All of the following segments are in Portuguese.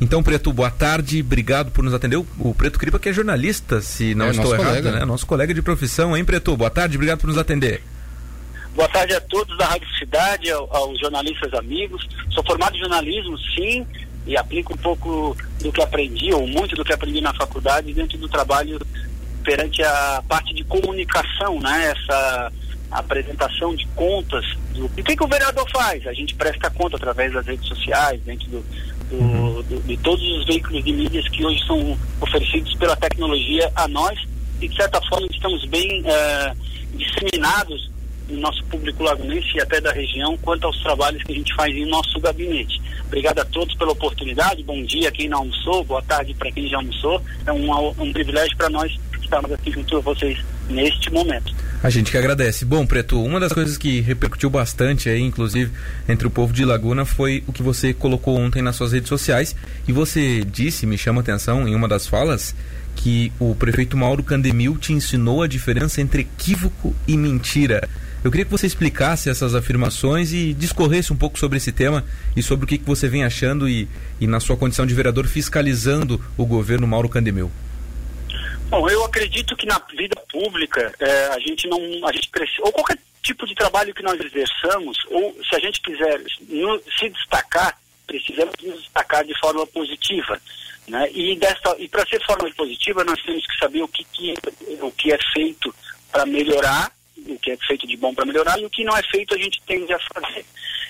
Então, Preto, boa tarde, obrigado por nos atender. O Preto Cripa, que é jornalista, se não é, estou errado, colega. né? Nosso colega de profissão, hein, Preto? Boa tarde, obrigado por nos atender. Boa tarde a todos da Rádio Cidade, aos jornalistas amigos. Sou formado em jornalismo, sim, e aplico um pouco do que aprendi, ou muito do que aprendi na faculdade, dentro do trabalho perante a parte de comunicação, né? Essa apresentação de contas. Do... E o que, que o vereador faz? A gente presta conta através das redes sociais, dentro do, do, do, de todos os veículos de mídias que hoje são oferecidos pela tecnologia a nós e de certa forma estamos bem uh, disseminados no nosso público lagunense e até da região quanto aos trabalhos que a gente faz em nosso gabinete. Obrigado a todos pela oportunidade, bom dia quem não almoçou, boa tarde para quem já almoçou. É um, um privilégio para nós estarmos aqui junto a vocês neste momento. A gente que agradece. Bom, Preto, uma das coisas que repercutiu bastante aí, inclusive, entre o povo de Laguna, foi o que você colocou ontem nas suas redes sociais. E você disse, me chama a atenção, em uma das falas, que o prefeito Mauro Candemil te ensinou a diferença entre equívoco e mentira. Eu queria que você explicasse essas afirmações e discorresse um pouco sobre esse tema e sobre o que, que você vem achando e, e, na sua condição de vereador, fiscalizando o governo Mauro Candemil. Bom, eu acredito que na vida pública é, a gente não, a gente precisa, ou qualquer tipo de trabalho que nós exerçamos, ou se a gente quiser se destacar, precisamos nos destacar de forma positiva, né? E dessa, e para ser forma positiva nós temos que saber o que, que o que é feito para melhorar, o que é feito de bom para melhorar e o que não é feito a gente tende a fazer.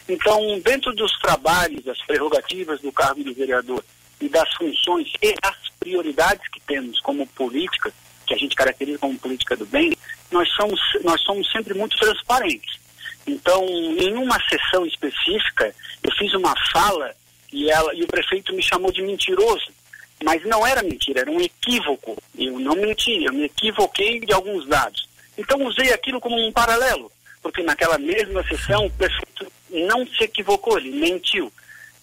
Então, dentro dos trabalhos, das prerrogativas do cargo de vereador e das funções e das prioridades que temos como política, que a gente caracteriza como política do bem, nós somos, nós somos sempre muito transparentes. Então, em uma sessão específica, eu fiz uma fala e, ela, e o prefeito me chamou de mentiroso. Mas não era mentira, era um equívoco. Eu não menti, eu me equivoquei de alguns dados. Então, usei aquilo como um paralelo, porque naquela mesma sessão o prefeito não se equivocou, ele mentiu.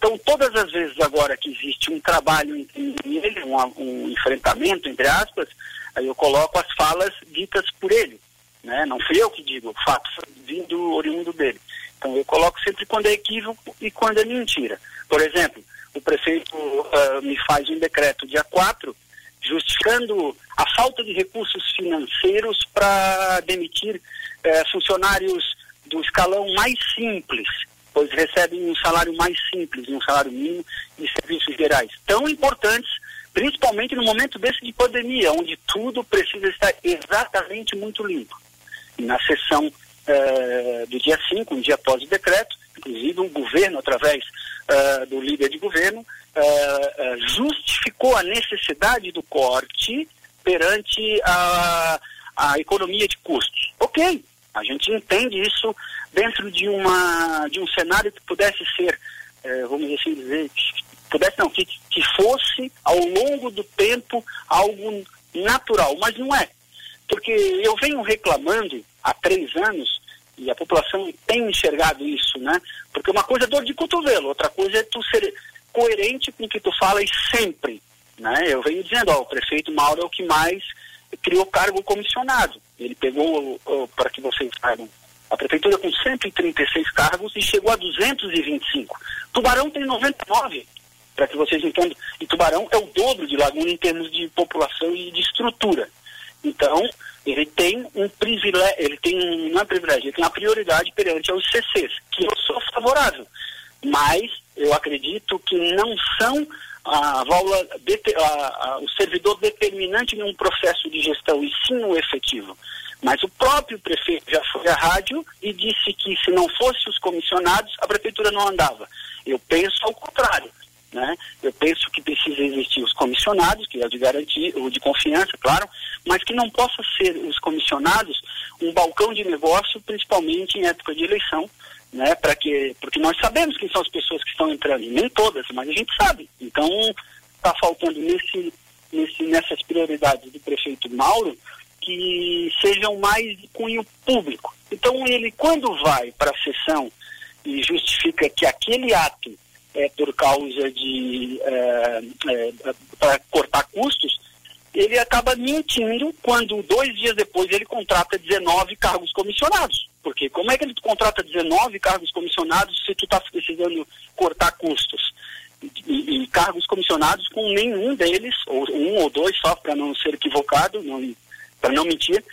Então, todas as vezes agora que existe um trabalho entre ele, um, um enfrentamento, entre aspas, aí eu coloco as falas ditas por ele. Né? Não fui eu que digo, fato vindo oriundo dele. Então, eu coloco sempre quando é equívoco e quando é mentira. Por exemplo, o prefeito uh, me faz um decreto dia 4, justificando a falta de recursos financeiros para demitir uh, funcionários do escalão mais simples pois recebem um salário mais simples, um salário mínimo de serviços gerais, tão importantes, principalmente no momento desse de pandemia, onde tudo precisa estar exatamente muito limpo. E na sessão uh, do dia 5, um dia após o decreto, inclusive o governo, através uh, do líder de governo, uh, justificou a necessidade do corte perante a, a economia de custos. Ok, a gente entende isso dentro de, uma, de um cenário que pudesse ser, é, vamos assim dizer, pudesse não, que, que fosse ao longo do tempo algo natural, mas não é. Porque eu venho reclamando há três anos, e a população tem enxergado isso, né? Porque uma coisa é dor de cotovelo, outra coisa é tu ser coerente com o que tu falas sempre, né? Eu venho dizendo, ó, o prefeito Mauro é o que mais criou cargo comissionado. Ele pegou, para que vocês saibam, a prefeitura com 136 cargos e chegou a 225. Tubarão tem 99, para que vocês entendam. E Tubarão é o dobro de Laguna em termos de população e de estrutura. Então, ele tem um privilégio, ele tem, é privilégio, ele tem uma prioridade perante aos CCs, que eu sou favorável. Mas eu acredito que não são a válvula, a, a, o servidor determinante em um processo de gestão, e sim o efetivo. Mas o próprio prefeito já foi à rádio e disse que se não fosse os comissionados, a prefeitura não andava. Eu penso ao contrário. Né? Eu penso que precisa existir os comissionados, que é o de garantia, o de confiança, claro, mas que não possa ser os comissionados um balcão de negócio, principalmente em época de eleição, né? Para que, porque nós sabemos quem são as pessoas que estão entrando, nem todas, mas a gente sabe. Então está faltando nesse, nesse, nessas prioridades do prefeito Mauro que sejam mais de cunho público. Então, ele, quando vai para a sessão e justifica que aquele ato é por causa de. É, é, para cortar custos, ele acaba mentindo quando dois dias depois ele contrata 19 cargos comissionados. Porque como é que ele contrata 19 cargos comissionados se tu está precisando cortar custos? e, e, cargos comissionados com nenhum deles, ou um ou dois só, para não ser equivocado, para não mentir,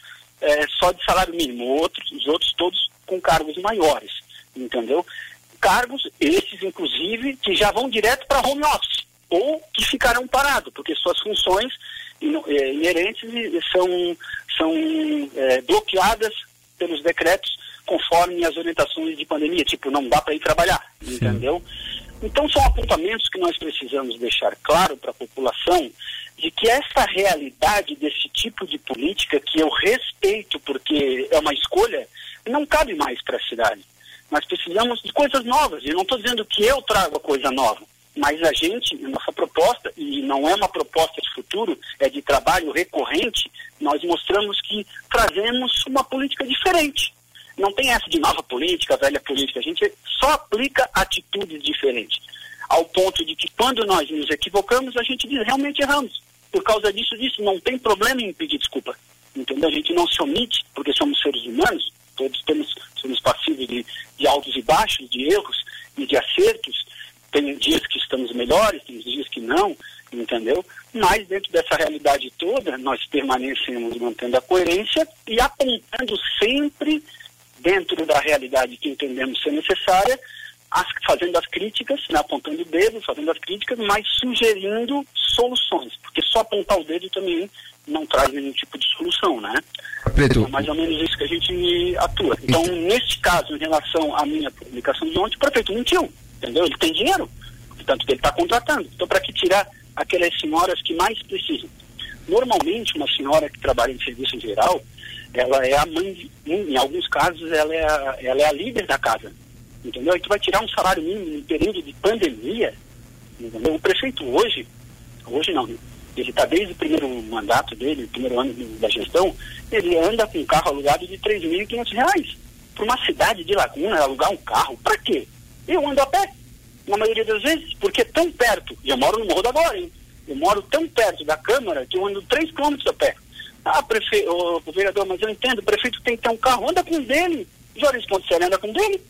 é, só de salário mínimo. Outros, os outros todos com cargos maiores, entendeu? Cargos, esses inclusive, que já vão direto para home office, ou que ficarão parados, porque suas funções inerentes são, são é, bloqueadas pelos decretos conforme as orientações de pandemia, tipo, não dá para ir trabalhar, Sim. entendeu? Então são apontamentos que nós precisamos deixar claro para a população de que essa realidade desse tipo de política, que eu respeito porque é uma escolha, não cabe mais para a cidade. Nós precisamos de coisas novas, e não estou dizendo que eu trago a coisa nova, mas a gente, nossa proposta, e não é uma proposta de futuro, é de trabalho recorrente, nós mostramos que trazemos uma política diferente. Não tem essa de nova política, velha política. A gente só aplica atitudes diferentes. Ao ponto de que quando nós nos equivocamos, a gente diz realmente erramos. Por causa disso, disso, não tem problema em pedir desculpa. Entendeu? A gente não se omite, porque somos seres humanos, todos temos, somos passivos de, de altos e baixos, de erros e de acertos. Tem dias que estamos melhores, tem dias que não, entendeu? Mas dentro dessa realidade toda, nós permanecemos mantendo a coerência e apontando sempre dentro da realidade que entendemos ser necessária, as, fazendo as críticas, né, apontando o dedo, fazendo as críticas, mas sugerindo soluções, porque só apontar o dedo também não traz nenhum tipo de solução, né? Pedro. É mais ou menos isso que a gente atua. Então, neste caso, em relação à minha publicação de ontem, o prefeito mentiu, entendeu? Ele tem dinheiro, portanto, ele está contratando. Então, para que tirar aquelas senhoras que mais precisam? Normalmente, uma senhora que trabalha em serviço geral, ela é a mãe, em alguns casos, ela é a, ela é a líder da casa. Entendeu? E tu vai tirar um salário mínimo em período de pandemia. Entendeu? O prefeito hoje, hoje não, ele está desde o primeiro mandato dele, o primeiro ano da gestão, ele anda com um carro alugado de R$ 3.500. Para uma cidade de Laguna, alugar um carro, para quê? Eu ando a pé, na maioria das vezes, porque é tão perto, e eu moro no Morro da Glória, hein? eu moro tão perto da Câmara que eu ando 3 quilômetros a pé. Ah, prefe... o vereador, mas eu entendo, o prefeito tem que ter um carro, anda com dele. Jorge Ponticelli anda com dele,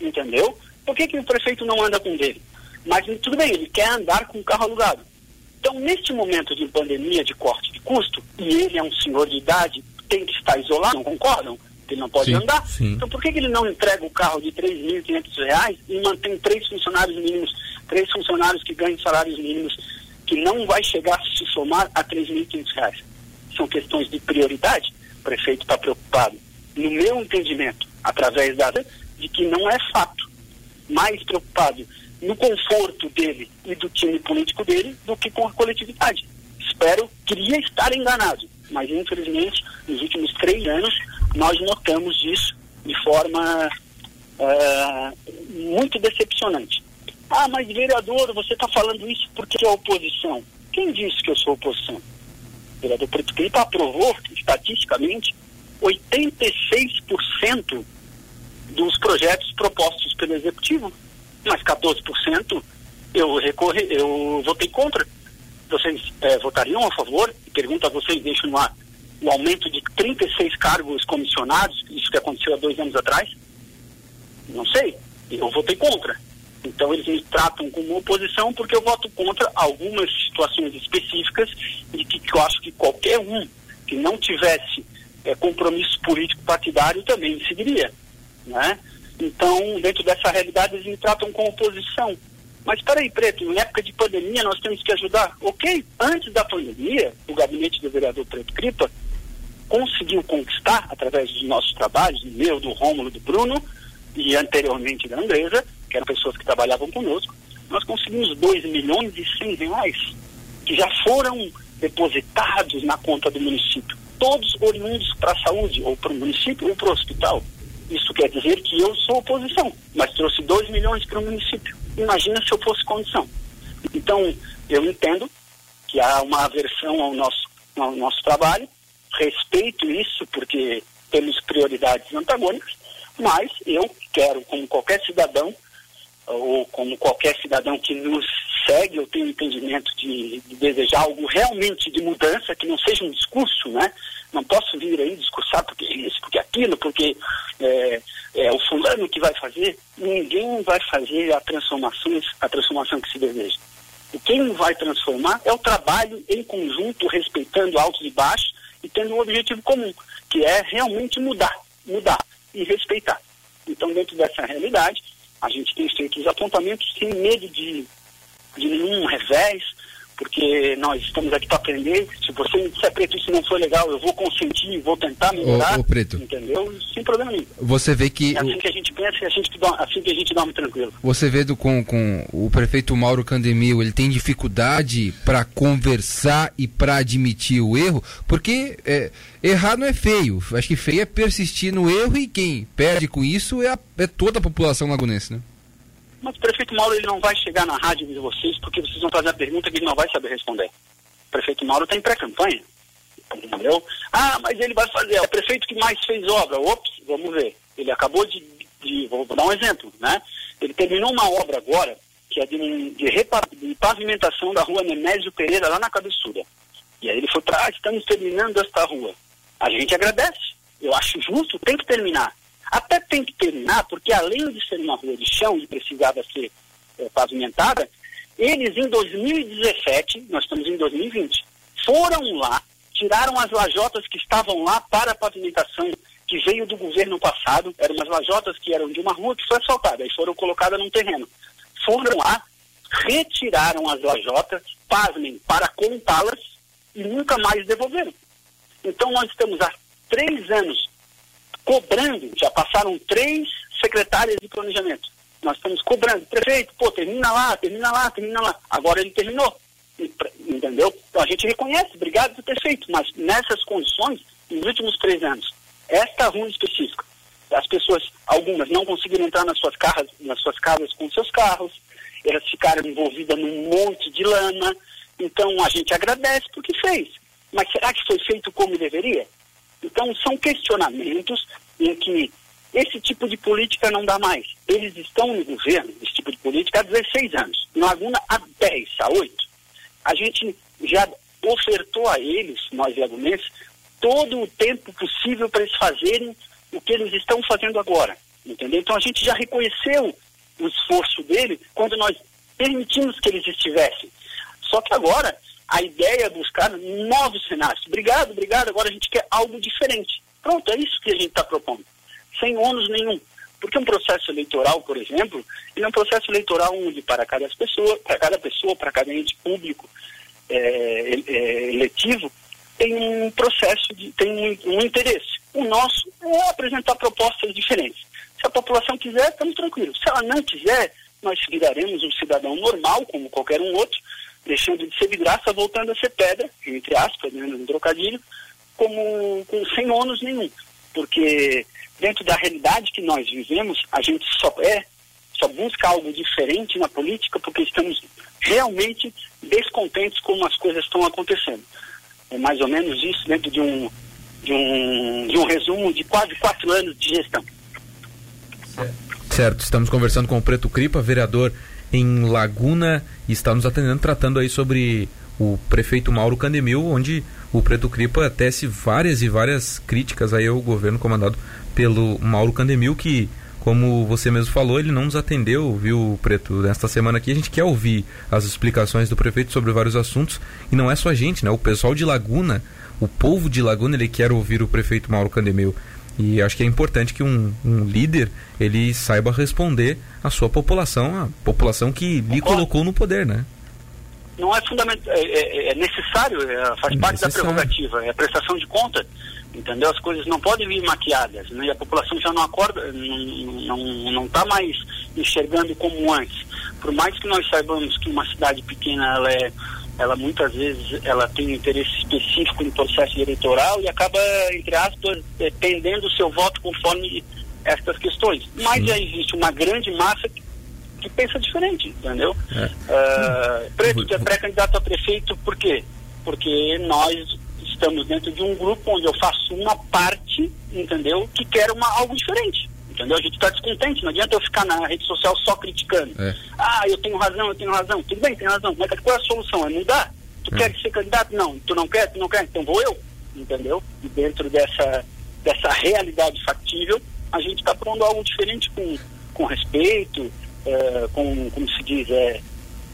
entendeu? Por que, que o prefeito não anda com dele? Mas tudo bem, ele quer andar com o carro alugado. Então, neste momento de pandemia, de corte de custo, e ele é um senhor de idade, tem que estar isolado, não concordam? Ele não pode sim, andar. Sim. Então, por que, que ele não entrega o carro de R$ 3.500 e mantém três funcionários mínimos, três funcionários que ganham salários mínimos, que não vai chegar a se somar a R$ 3.500? são questões de prioridade, o prefeito está preocupado, no meu entendimento, através da de que não é fato, mais preocupado no conforto dele e do time político dele do que com a coletividade. Espero, queria estar enganado, mas infelizmente, nos últimos três anos, nós notamos isso de forma uh, muito decepcionante. Ah, mas vereador, você está falando isso porque é oposição. Quem disse que eu sou oposição? o vereador Preto Clipa aprovou, estatisticamente, 86% dos projetos propostos pelo Executivo, mas 14% eu recorri, eu votei contra. Vocês é, votariam a favor? Pergunto a vocês, deixo no ar, o aumento de 36 cargos comissionados, isso que aconteceu há dois anos atrás? Não sei, eu votei contra. Então eles me tratam como oposição porque eu voto contra algumas situações específicas e que, que eu acho que qualquer um que não tivesse é, compromisso político partidário também seguiria. Né? Então, dentro dessa realidade, eles me tratam como oposição. Mas peraí, Preto, em época de pandemia nós temos que ajudar. Ok, antes da pandemia, o gabinete do vereador Preto Cripa conseguiu conquistar, através dos nossos trabalhos, do meu, do Rômulo, do Bruno, e anteriormente da Andresa, que eram pessoas que trabalhavam conosco, nós conseguimos 2 milhões e 100 reais que já foram depositados na conta do município, todos oriundos para a saúde, ou para o município ou para o hospital. Isso quer dizer que eu sou oposição, mas trouxe 2 milhões para o município. Imagina se eu fosse condição. Então, eu entendo que há uma aversão ao nosso, ao nosso trabalho, respeito isso porque temos prioridades antagônicas, mas eu quero, como qualquer cidadão, ou como qualquer cidadão que nos segue, eu tenho entendimento de, de, desejar algo realmente de mudança, que não seja um discurso, né? Não posso vir aí discursar porque isso, porque aquilo, porque é, é o fulano que vai fazer. Ninguém vai fazer a transformação, a transformação que se deseja. O quem vai transformar é o trabalho em conjunto, respeitando altos e baixos e tendo um objetivo comum, que é realmente mudar, mudar e respeitar. Então, dentro dessa realidade, a gente tem feito os apontamentos sem medo de, de nenhum revés, porque nós estamos aqui para aprender. Se você me disser, Preto, isso não foi legal, eu vou consentir, vou tentar melhorar. Ô, ô Preto. Entendeu? Sem problema nenhum. Você vê que. É assim que a gente pensa e assim, assim que a gente dorme tranquilo. Você vê do, com, com o prefeito Mauro Candemil, ele tem dificuldade para conversar e para admitir o erro, porque é, errar não é feio. Acho que feio é persistir no erro e quem perde com isso é, a, é toda a população lagunense, né? Mas o prefeito Mauro ele não vai chegar na rádio de vocês porque vocês vão fazer a pergunta que ele não vai saber responder. O prefeito Mauro está em pré-campanha. Entendeu? Ah, mas ele vai fazer. É o prefeito que mais fez obra. Ops, vamos ver. Ele acabou de. de vou dar um exemplo, né? Ele terminou uma obra agora, que é de, de, de pavimentação da rua Nemésio Pereira, lá na Cabeçuda. E aí ele foi para, ah, estamos terminando esta rua. A gente agradece. Eu acho justo, tem que terminar. Até tem que terminar, porque além de ser uma rua de chão e precisava ser é, pavimentada, eles em 2017, nós estamos em 2020, foram lá, tiraram as lajotas que estavam lá para a pavimentação que veio do governo passado, eram umas lajotas que eram de uma rua que foi asfaltada e foram colocadas num terreno. Foram lá, retiraram as lajotas, pasmem, para contá-las e nunca mais devolveram. Então nós estamos há três anos cobrando, já passaram três secretárias de planejamento. Nós estamos cobrando, prefeito, pô, termina lá, termina lá, termina lá. Agora ele terminou. Entendeu? Então a gente reconhece, obrigado por ter feito, mas nessas condições, nos últimos três anos, esta rua específica, as pessoas, algumas, não conseguiram entrar nas suas, carras, nas suas casas com seus carros, elas ficaram envolvidas num monte de lama. Então a gente agradece porque fez. Mas será que foi feito como deveria? Então, são questionamentos em que esse tipo de política não dá mais. Eles estão no governo, esse tipo de política, há 16 anos. No Laguna, há 10, há 8. A gente já ofertou a eles, nós lagunenses, todo o tempo possível para eles fazerem o que eles estão fazendo agora. Entendeu? Então, a gente já reconheceu o esforço dele quando nós permitimos que eles estivessem. Só que agora a ideia é buscar novos cenários. Obrigado, obrigado, agora a gente quer algo diferente. Pronto, é isso que a gente está propondo. Sem ônus nenhum. Porque um processo eleitoral, por exemplo, ele é um processo eleitoral onde para cada pessoa, para cada pessoa, para cada ente público é, é, eletivo, tem um processo, de, tem um, um interesse. O nosso é apresentar propostas diferentes. Se a população quiser, estamos tranquilos. Se ela não quiser, nós viraremos um cidadão normal, como qualquer um outro, deixando de ser vidraça, voltando a ser pedra, entre aspas, né, no trocadilho, como com sem ônus nenhum. Porque dentro da realidade que nós vivemos, a gente só é, só busca algo diferente na política porque estamos realmente descontentes com as coisas estão acontecendo. É mais ou menos isso dentro de um, de um, de um resumo de quase quatro anos de gestão. Certo, estamos conversando com o Preto Cripa, vereador em Laguna e está nos atendendo tratando aí sobre o prefeito Mauro Candemil, onde o Preto Cripa tece várias e várias críticas aí ao governo comandado pelo Mauro Candemil, que, como você mesmo falou, ele não nos atendeu, viu, Preto? Nesta semana aqui a gente quer ouvir as explicações do prefeito sobre vários assuntos, e não é só a gente, né? O pessoal de Laguna, o povo de Laguna, ele quer ouvir o prefeito Mauro Candemil. E acho que é importante que um, um líder ele saiba responder à sua população, a população que lhe colocou no poder, né? Não é fundamental, é, é, é necessário, é, faz é parte necessário. da prerrogativa, é a prestação de conta, entendeu? As coisas não podem vir maquiadas, né? E a população já não acorda, não não está mais enxergando como antes. Por mais que nós saibamos que uma cidade pequena ela é ela muitas vezes ela tem um interesse específico no processo eleitoral e acaba, entre aspas, pendendo o seu voto conforme estas questões. Mas já existe uma grande massa que, que pensa diferente, entendeu? É. Uh, preto é pré-candidato a prefeito, por quê? Porque nós estamos dentro de um grupo onde eu faço uma parte, entendeu, que quer uma, algo diferente. Entendeu? A gente está descontente, não adianta eu ficar na rede social só criticando. É. Ah, eu tenho razão, eu tenho razão. Tudo bem, tem razão. Mas qual é a solução? É mudar? Tu é. quer ser candidato? Não. Tu não quer? Tu não quer? Então vou eu. Entendeu? E dentro dessa, dessa realidade factível, a gente está propondo algo diferente com, com respeito, é, com, como se diz, é,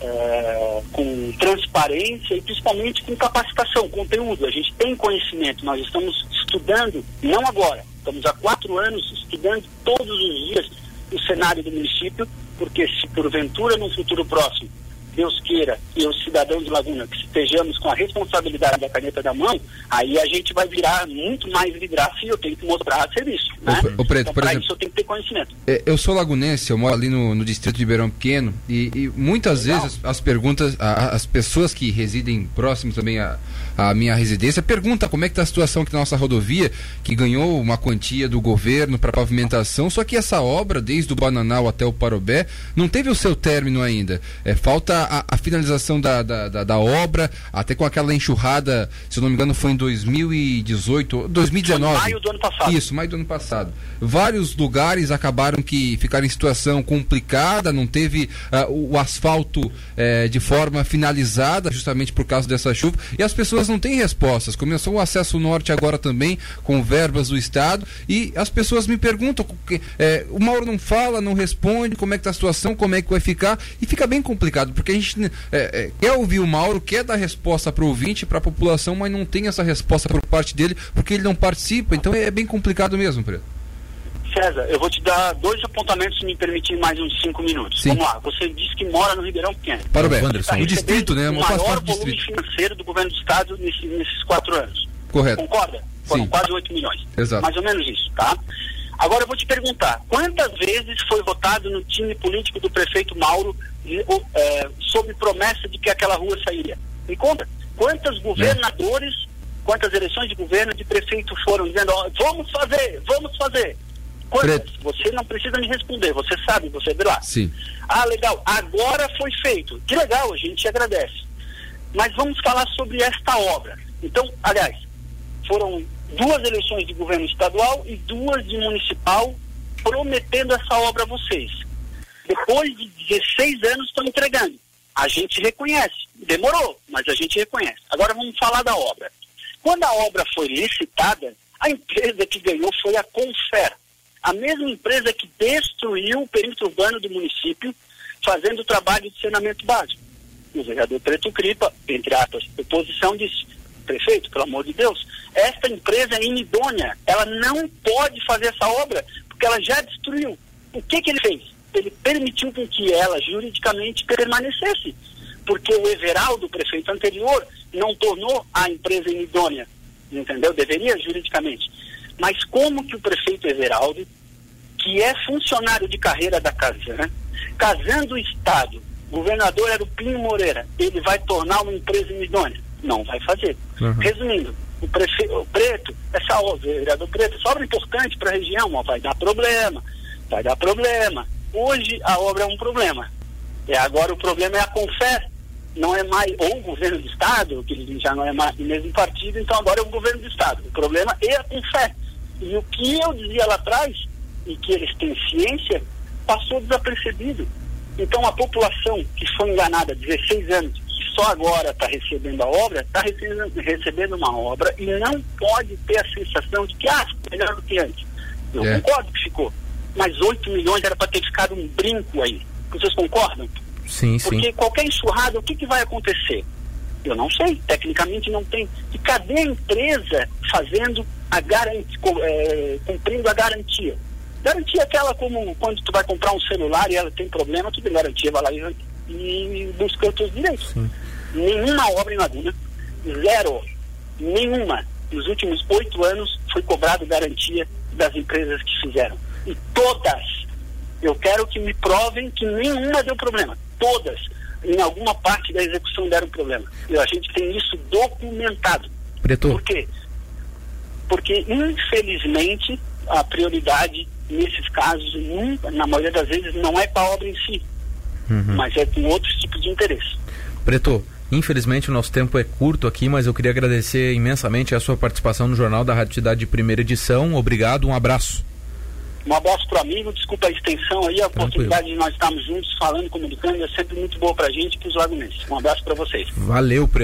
é, com transparência e principalmente com capacitação, conteúdo. A gente tem conhecimento, nós estamos estudando, não agora, estamos há quatro anos estudando todos os dias o cenário do município, porque se porventura no futuro próximo Deus queira, e os cidadãos de Laguna que estejamos com a responsabilidade da caneta da mão, aí a gente vai virar muito mais vidraça e eu tenho que mostrar serviço. Né? O, o Preto, então, por exemplo, isso eu tenho que ter conhecimento. É, Eu sou lagunense, eu moro ali no, no distrito de Ribeirão Pequeno e, e muitas Legal. vezes as, as perguntas, a- as pessoas que residem próximos também à, à minha residência perguntam como é que está a situação aqui na nossa rodovia, que ganhou uma quantia do governo para pavimentação, só que essa obra, desde o Bananal até o Parobé, não teve o seu término ainda. É, falta a, a finalização da, da, da- da obra, até com aquela enxurrada, se eu não me engano foi em 2018, 2019. Foi maio do ano passado. Isso, maio do ano passado. Vários lugares acabaram que ficaram em situação complicada, não teve ah, o, o asfalto eh, de forma finalizada, justamente por causa dessa chuva, e as pessoas não têm respostas. Começou o acesso norte agora também, com verbas do Estado, e as pessoas me perguntam, que, eh, o Mauro não fala, não responde, como é que está a situação, como é que vai ficar, e fica bem complicado, porque a gente eh, eh, quer ouvir o Mauro, quer dar resposta para o ouvinte, para a população, mas não tem essa resposta por parte dele, porque ele não participa, então é bem complicado mesmo, Preto. César, eu vou te dar dois apontamentos se me permitir mais uns cinco minutos. Sim. Vamos lá, você disse que mora no Ribeirão Pequeno. Para o bem. Wanderson, O distrito, né? O maior volume distrito. financeiro do governo do estado nesse- nesses quatro anos. Correto. Concorda? Foram Sim. quase 8 milhões. Exato. Mais ou menos isso, tá? Agora eu vou te perguntar, quantas vezes foi votado no time político do prefeito Mauro eh, sob promessa de que aquela rua sairia? Me conta, quantos governadores, quantas eleições de governo de prefeito foram dizendo, ó, vamos fazer, vamos fazer. Quantas? Você não precisa me responder, você sabe, você vê lá. Sim. Ah, legal, agora foi feito. Que legal, a gente agradece. Mas vamos falar sobre esta obra. Então, aliás, foram duas eleições de governo estadual e duas de municipal prometendo essa obra a vocês. Depois de 16 anos estão entregando. A gente reconhece. Demorou, mas a gente reconhece. Agora vamos falar da obra. Quando a obra foi licitada, a empresa que ganhou foi a Confer, a mesma empresa que destruiu o perímetro urbano do município, fazendo o trabalho de saneamento básico. O vereador Preto Cripa, entre aspas, oposição, disse: prefeito, pelo amor de Deus, esta empresa é inidônea, ela não pode fazer essa obra, porque ela já destruiu. O que, que ele fez? Ele permitiu com que ela juridicamente permanecesse, porque o Everaldo, prefeito anterior, não tornou a empresa inidônea, entendeu? Deveria juridicamente. Mas como que o prefeito Everaldo, que é funcionário de carreira da Casan, casando o Estado, governador era o Pinho Moreira, ele vai tornar uma empresa inidônea? Não vai fazer. Uhum. Resumindo, o, prefe... o Preto, essa obra, o vereador Preto, essa obra é importante para a região, ó, vai dar problema, vai dar problema. Hoje a obra é um problema. É, agora o problema é a Confer, não é mais, ou o governo do Estado, que já não é mais o mesmo partido, então agora é o governo do Estado. O problema é a Confer. E o que eu dizia lá atrás, e que eles têm ciência, passou desapercebido. Então a população que foi enganada há 16 anos, só agora está recebendo a obra, está recebendo, recebendo uma obra e não pode ter a sensação de que, ah, ficou melhor do que antes. Eu É. concordo que ficou. Mas 8 milhões era para ter ficado um brinco aí. Vocês concordam? Sim, sim. Porque qualquer enxurrada, o que, que vai acontecer? Eu não sei, tecnicamente não tem. E cadê a empresa fazendo a garantia, cumprindo a garantia? Garantia é aquela como quando tu vai comprar um celular e ela tem problema, tu tem garantia, vai lá e, e busca os teus direitos. Sim. Nenhuma obra em Laguna, zero, nenhuma, nos últimos oito anos foi cobrado garantia das empresas que fizeram. E todas, eu quero que me provem que nenhuma deu problema. Todas, em alguma parte da execução deram problema. E a gente tem isso documentado. Preto, Por quê? Porque, infelizmente, a prioridade nesses casos, na maioria das vezes, não é com a obra em si, Uhum. mas é com outros tipos de interesse. Preto, infelizmente o nosso tempo é curto aqui, mas eu queria agradecer imensamente a sua participação no Jornal da Rádio Cidade de primeira edição. Obrigado, um abraço. Um abraço para o amigo, desculpa a extensão aí, a oportunidade de nós estarmos juntos falando, comunicando, é sempre muito boa para a gente e para os lagunenses. Um abraço para vocês. Valeu, Preto.